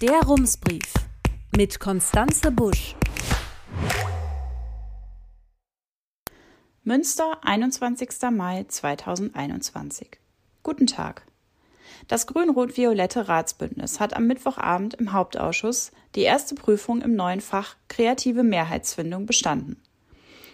Der Rumsbrief mit Konstanze Busch. Münster, 21. Mai 2021. Guten Tag. Das grün-rot-violette Ratsbündnis hat am Mittwochabend im Hauptausschuss die erste Prüfung im neuen Fach Kreative Mehrheitsfindung bestanden.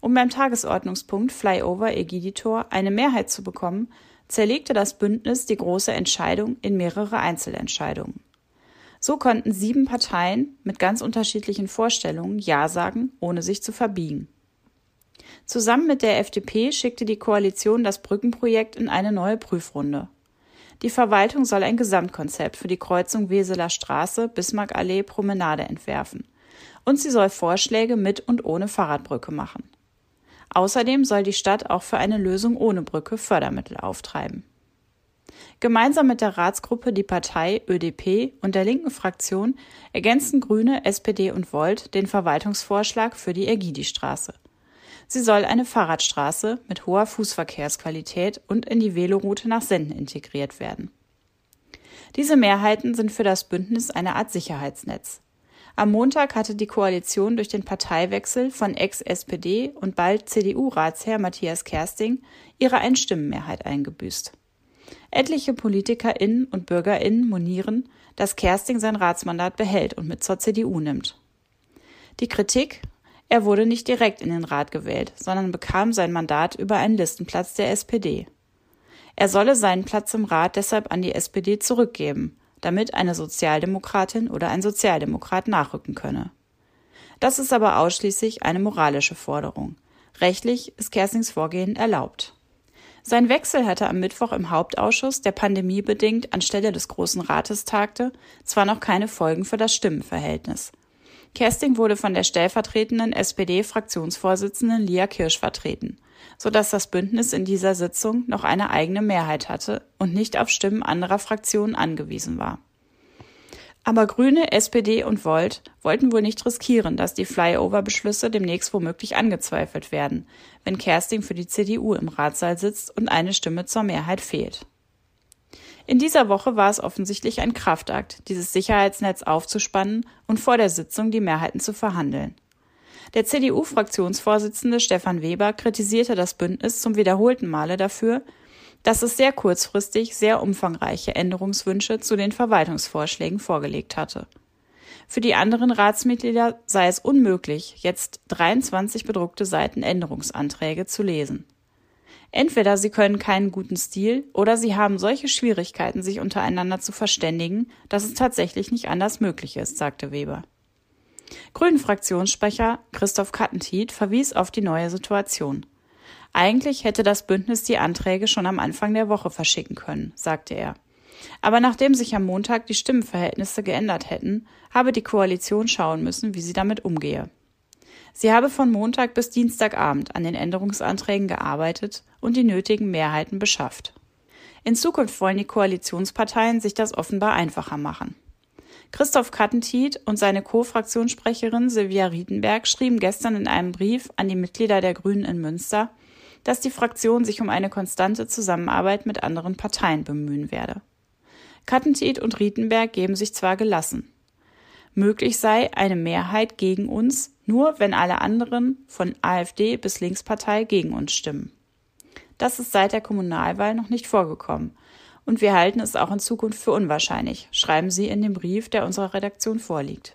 Um beim Tagesordnungspunkt Flyover Egiditor eine Mehrheit zu bekommen, zerlegte das Bündnis die große Entscheidung in mehrere Einzelentscheidungen. So konnten sieben Parteien mit ganz unterschiedlichen Vorstellungen Ja sagen, ohne sich zu verbiegen. Zusammen mit der FDP schickte die Koalition das Brückenprojekt in eine neue Prüfrunde. Die Verwaltung soll ein Gesamtkonzept für die Kreuzung Weseler Straße, Bismarckallee, Promenade entwerfen. Und sie soll Vorschläge mit und ohne Fahrradbrücke machen. Außerdem soll die Stadt auch für eine Lösung ohne Brücke Fördermittel auftreiben. Gemeinsam mit der Ratsgruppe die Partei ÖDP und der linken Fraktion ergänzen Grüne, SPD und Volt den Verwaltungsvorschlag für die Ergidi-Straße. Sie soll eine Fahrradstraße mit hoher Fußverkehrsqualität und in die Veloroute nach Senden integriert werden. Diese Mehrheiten sind für das Bündnis eine Art Sicherheitsnetz. Am Montag hatte die Koalition durch den Parteiwechsel von Ex-SPD und bald CDU-Ratsherr Matthias Kersting ihre Einstimmenmehrheit eingebüßt. Etliche PolitikerInnen und BürgerInnen monieren, dass Kersting sein Ratsmandat behält und mit zur CDU nimmt. Die Kritik, er wurde nicht direkt in den Rat gewählt, sondern bekam sein Mandat über einen Listenplatz der SPD. Er solle seinen Platz im Rat deshalb an die SPD zurückgeben, damit eine Sozialdemokratin oder ein Sozialdemokrat nachrücken könne. Das ist aber ausschließlich eine moralische Forderung. Rechtlich ist Kerstings Vorgehen erlaubt. Sein Wechsel hatte am Mittwoch im Hauptausschuss, der pandemiebedingt anstelle des Großen Rates tagte, zwar noch keine Folgen für das Stimmenverhältnis. Kersting wurde von der stellvertretenden SPD-Fraktionsvorsitzenden Lia Kirsch vertreten sodass das Bündnis in dieser Sitzung noch eine eigene Mehrheit hatte und nicht auf Stimmen anderer Fraktionen angewiesen war. Aber Grüne, SPD und Volt wollten wohl nicht riskieren, dass die Flyover-Beschlüsse demnächst womöglich angezweifelt werden, wenn Kersting für die CDU im Ratssaal sitzt und eine Stimme zur Mehrheit fehlt. In dieser Woche war es offensichtlich ein Kraftakt, dieses Sicherheitsnetz aufzuspannen und vor der Sitzung die Mehrheiten zu verhandeln. Der CDU-Fraktionsvorsitzende Stefan Weber kritisierte das Bündnis zum wiederholten Male dafür, dass es sehr kurzfristig sehr umfangreiche Änderungswünsche zu den Verwaltungsvorschlägen vorgelegt hatte. Für die anderen Ratsmitglieder sei es unmöglich, jetzt 23 bedruckte Seiten Änderungsanträge zu lesen. Entweder sie können keinen guten Stil oder sie haben solche Schwierigkeiten, sich untereinander zu verständigen, dass es tatsächlich nicht anders möglich ist, sagte Weber. Grünen-Fraktionssprecher Christoph Kattentiet verwies auf die neue Situation. Eigentlich hätte das Bündnis die Anträge schon am Anfang der Woche verschicken können, sagte er. Aber nachdem sich am Montag die Stimmenverhältnisse geändert hätten, habe die Koalition schauen müssen, wie sie damit umgehe. Sie habe von Montag bis Dienstagabend an den Änderungsanträgen gearbeitet und die nötigen Mehrheiten beschafft. In Zukunft wollen die Koalitionsparteien sich das offenbar einfacher machen. Christoph Kattentiet und seine Co-Fraktionssprecherin Silvia Riedenberg schrieben gestern in einem Brief an die Mitglieder der Grünen in Münster, dass die Fraktion sich um eine konstante Zusammenarbeit mit anderen Parteien bemühen werde. Kattentiet und Riedenberg geben sich zwar gelassen. Möglich sei eine Mehrheit gegen uns, nur wenn alle anderen von AfD bis Linkspartei gegen uns stimmen. Das ist seit der Kommunalwahl noch nicht vorgekommen und wir halten es auch in Zukunft für unwahrscheinlich, schreiben Sie in dem Brief, der unserer Redaktion vorliegt.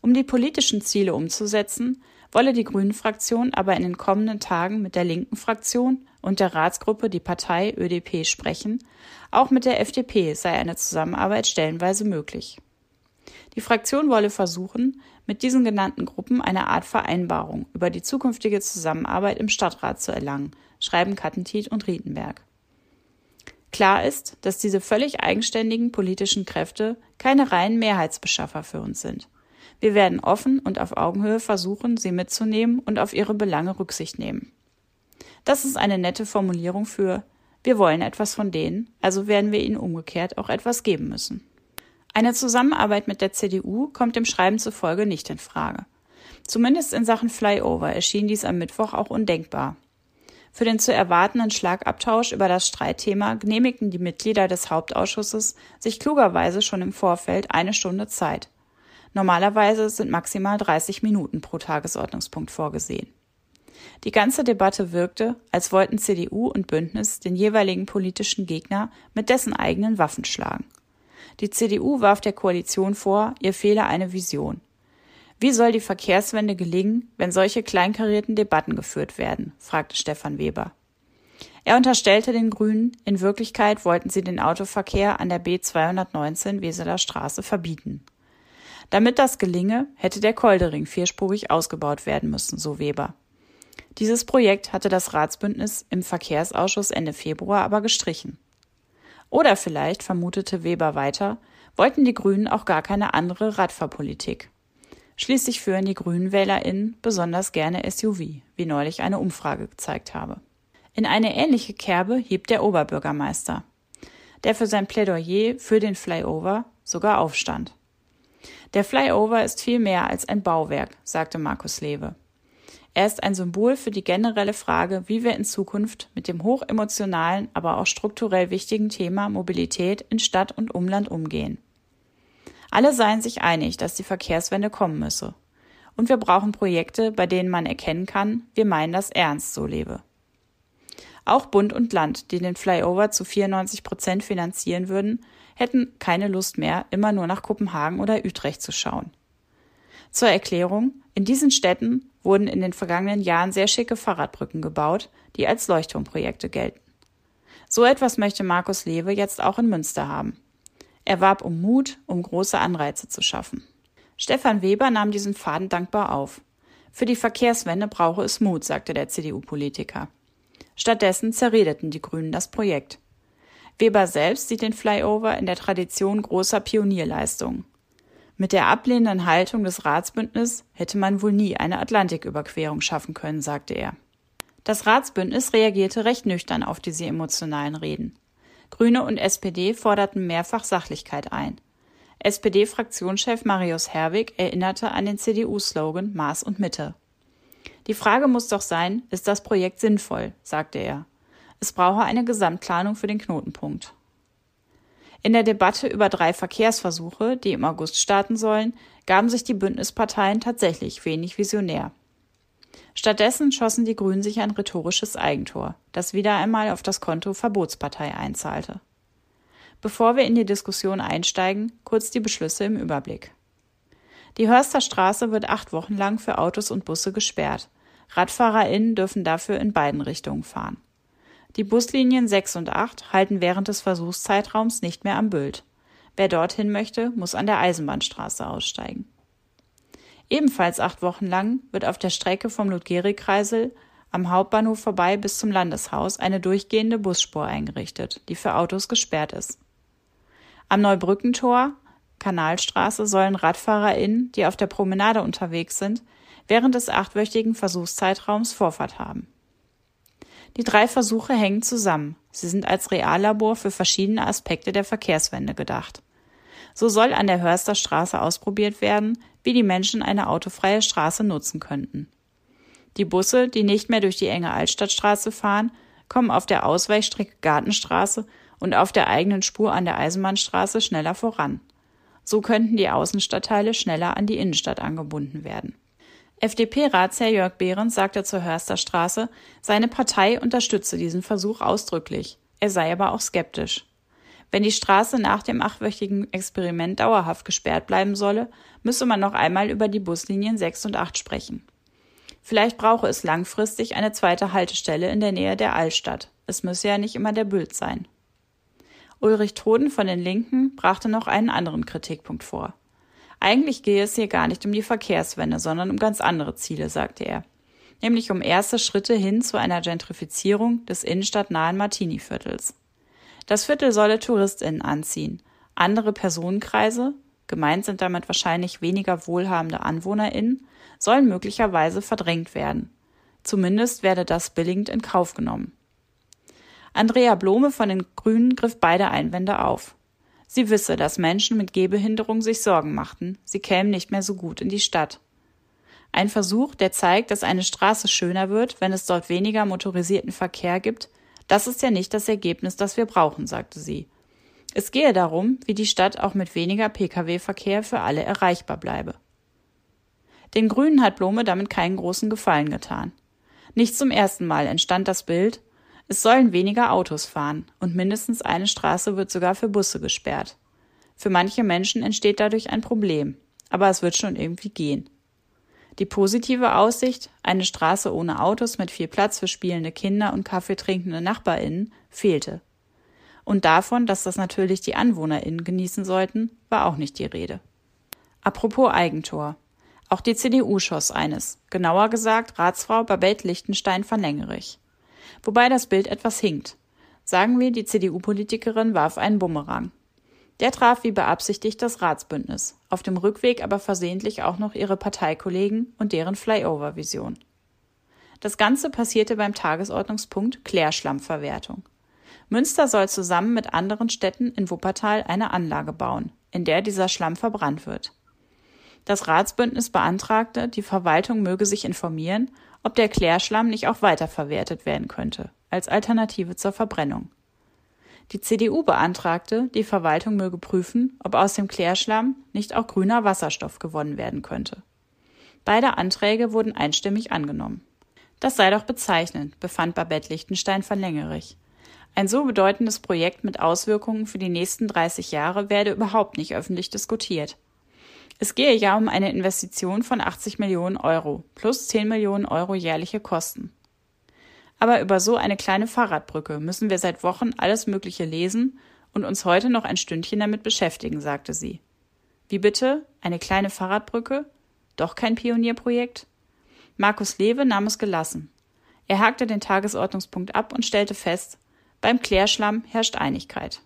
Um die politischen Ziele umzusetzen, wolle die Grünen-Fraktion aber in den kommenden Tagen mit der linken Fraktion und der Ratsgruppe die Partei ÖDP sprechen, auch mit der FDP sei eine Zusammenarbeit stellenweise möglich. Die Fraktion wolle versuchen, mit diesen genannten Gruppen eine Art Vereinbarung über die zukünftige Zusammenarbeit im Stadtrat zu erlangen, schreiben Kattentiet und Rietenberg. Klar ist, dass diese völlig eigenständigen politischen Kräfte keine reinen Mehrheitsbeschaffer für uns sind. Wir werden offen und auf Augenhöhe versuchen, sie mitzunehmen und auf ihre Belange Rücksicht nehmen. Das ist eine nette Formulierung für wir wollen etwas von denen, also werden wir ihnen umgekehrt auch etwas geben müssen. Eine Zusammenarbeit mit der CDU kommt dem Schreiben zufolge nicht in Frage. Zumindest in Sachen Flyover erschien dies am Mittwoch auch undenkbar. Für den zu erwartenden Schlagabtausch über das Streitthema genehmigten die Mitglieder des Hauptausschusses sich klugerweise schon im Vorfeld eine Stunde Zeit. Normalerweise sind maximal 30 Minuten pro Tagesordnungspunkt vorgesehen. Die ganze Debatte wirkte, als wollten CDU und Bündnis den jeweiligen politischen Gegner mit dessen eigenen Waffen schlagen. Die CDU warf der Koalition vor, ihr fehle eine Vision. Wie soll die Verkehrswende gelingen, wenn solche kleinkarierten Debatten geführt werden? fragte Stefan Weber. Er unterstellte den Grünen, in Wirklichkeit wollten sie den Autoverkehr an der B 219 Weseler Straße verbieten. Damit das gelinge, hätte der Koldering vierspurig ausgebaut werden müssen, so Weber. Dieses Projekt hatte das Ratsbündnis im Verkehrsausschuss Ende Februar aber gestrichen. Oder vielleicht, vermutete Weber weiter, wollten die Grünen auch gar keine andere Radfahrpolitik. Schließlich führen die Grünen WählerInnen besonders gerne SUV, wie neulich eine Umfrage gezeigt habe. In eine ähnliche Kerbe hieb der Oberbürgermeister, der für sein Plädoyer für den Flyover sogar aufstand. Der Flyover ist viel mehr als ein Bauwerk, sagte Markus Lewe. Er ist ein Symbol für die generelle Frage, wie wir in Zukunft mit dem hochemotionalen, aber auch strukturell wichtigen Thema Mobilität in Stadt und Umland umgehen. Alle seien sich einig, dass die Verkehrswende kommen müsse. Und wir brauchen Projekte, bei denen man erkennen kann, wir meinen das ernst, so lebe. Auch Bund und Land, die den Flyover zu 94 Prozent finanzieren würden, hätten keine Lust mehr, immer nur nach Kopenhagen oder Utrecht zu schauen. Zur Erklärung, in diesen Städten wurden in den vergangenen Jahren sehr schicke Fahrradbrücken gebaut, die als Leuchtturmprojekte gelten. So etwas möchte Markus Lewe jetzt auch in Münster haben. Er warb um Mut, um große Anreize zu schaffen. Stefan Weber nahm diesen Faden dankbar auf. Für die Verkehrswende brauche es Mut, sagte der CDU-Politiker. Stattdessen zerredeten die Grünen das Projekt. Weber selbst sieht den Flyover in der Tradition großer Pionierleistungen. Mit der ablehnenden Haltung des Ratsbündnis hätte man wohl nie eine Atlantiküberquerung schaffen können, sagte er. Das Ratsbündnis reagierte recht nüchtern auf diese emotionalen Reden. Grüne und SPD forderten mehrfach Sachlichkeit ein. SPD-Fraktionschef Marius Herwig erinnerte an den CDU-Slogan Maß und Mitte. Die Frage muss doch sein, ist das Projekt sinnvoll, sagte er. Es brauche eine Gesamtplanung für den Knotenpunkt. In der Debatte über drei Verkehrsversuche, die im August starten sollen, gaben sich die Bündnisparteien tatsächlich wenig visionär. Stattdessen schossen die Grünen sich ein rhetorisches Eigentor, das wieder einmal auf das Konto Verbotspartei einzahlte. Bevor wir in die Diskussion einsteigen, kurz die Beschlüsse im Überblick. Die Hörster Straße wird acht Wochen lang für Autos und Busse gesperrt. RadfahrerInnen dürfen dafür in beiden Richtungen fahren. Die Buslinien 6 und 8 halten während des Versuchszeitraums nicht mehr am Bült. Wer dorthin möchte, muss an der Eisenbahnstraße aussteigen. Ebenfalls acht Wochen lang wird auf der Strecke vom Ludgeri-Kreisel am Hauptbahnhof vorbei bis zum Landeshaus eine durchgehende Busspur eingerichtet, die für Autos gesperrt ist. Am Neubrückentor, Kanalstraße, sollen RadfahrerInnen, die auf der Promenade unterwegs sind, während des achtwöchigen Versuchszeitraums Vorfahrt haben. Die drei Versuche hängen zusammen. Sie sind als Reallabor für verschiedene Aspekte der Verkehrswende gedacht. So soll an der Hörster Straße ausprobiert werden, wie die Menschen eine autofreie Straße nutzen könnten. Die Busse, die nicht mehr durch die enge Altstadtstraße fahren, kommen auf der Ausweichstrecke Gartenstraße und auf der eigenen Spur an der Eisenbahnstraße schneller voran. So könnten die Außenstadtteile schneller an die Innenstadt angebunden werden. FDP-Ratsherr Jörg Behrens sagte zur Hörsterstraße, seine Partei unterstütze diesen Versuch ausdrücklich. Er sei aber auch skeptisch. Wenn die Straße nach dem achtwöchigen Experiment dauerhaft gesperrt bleiben solle, müsse man noch einmal über die Buslinien 6 und 8 sprechen. Vielleicht brauche es langfristig eine zweite Haltestelle in der Nähe der Altstadt. Es müsse ja nicht immer der Bild sein. Ulrich Toden von den Linken brachte noch einen anderen Kritikpunkt vor. Eigentlich gehe es hier gar nicht um die Verkehrswende, sondern um ganz andere Ziele, sagte er. Nämlich um erste Schritte hin zu einer Gentrifizierung des innenstadtnahen Martini-Viertels. Das Viertel solle TouristInnen anziehen. Andere Personenkreise, gemeint sind damit wahrscheinlich weniger wohlhabende AnwohnerInnen, sollen möglicherweise verdrängt werden. Zumindest werde das billigend in Kauf genommen. Andrea Blome von den Grünen griff beide Einwände auf. Sie wisse, dass Menschen mit Gehbehinderung sich Sorgen machten, sie kämen nicht mehr so gut in die Stadt. Ein Versuch, der zeigt, dass eine Straße schöner wird, wenn es dort weniger motorisierten Verkehr gibt, das ist ja nicht das Ergebnis, das wir brauchen, sagte sie. Es gehe darum, wie die Stadt auch mit weniger Pkw-Verkehr für alle erreichbar bleibe. Den Grünen hat Blome damit keinen großen Gefallen getan. Nicht zum ersten Mal entstand das Bild, es sollen weniger Autos fahren und mindestens eine Straße wird sogar für Busse gesperrt. Für manche Menschen entsteht dadurch ein Problem, aber es wird schon irgendwie gehen. Die positive Aussicht, eine Straße ohne Autos mit viel Platz für spielende Kinder und kaffeetrinkende NachbarInnen, fehlte. Und davon, dass das natürlich die AnwohnerInnen genießen sollten, war auch nicht die Rede. Apropos Eigentor. Auch die CDU schoss eines, genauer gesagt Ratsfrau Babette Lichtenstein von Längerich. Wobei das Bild etwas hinkt. Sagen wir, die CDU-Politikerin warf einen Bumerang. Der traf wie beabsichtigt das Ratsbündnis, auf dem Rückweg aber versehentlich auch noch ihre Parteikollegen und deren Flyover-Vision. Das Ganze passierte beim Tagesordnungspunkt Klärschlammverwertung. Münster soll zusammen mit anderen Städten in Wuppertal eine Anlage bauen, in der dieser Schlamm verbrannt wird. Das Ratsbündnis beantragte, die Verwaltung möge sich informieren, ob der Klärschlamm nicht auch weiterverwertet werden könnte, als Alternative zur Verbrennung. Die CDU beantragte, die Verwaltung möge prüfen, ob aus dem Klärschlamm nicht auch grüner Wasserstoff gewonnen werden könnte. Beide Anträge wurden einstimmig angenommen. Das sei doch bezeichnend, befand Babette Lichtenstein von Längerich. Ein so bedeutendes Projekt mit Auswirkungen für die nächsten 30 Jahre werde überhaupt nicht öffentlich diskutiert. Es gehe ja um eine Investition von 80 Millionen Euro plus 10 Millionen Euro jährliche Kosten. Aber über so eine kleine Fahrradbrücke müssen wir seit Wochen alles Mögliche lesen und uns heute noch ein Stündchen damit beschäftigen, sagte sie. Wie bitte? Eine kleine Fahrradbrücke? Doch kein Pionierprojekt? Markus Lewe nahm es gelassen. Er hakte den Tagesordnungspunkt ab und stellte fest, beim Klärschlamm herrscht Einigkeit.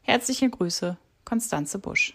Herzliche Grüße, Konstanze Busch.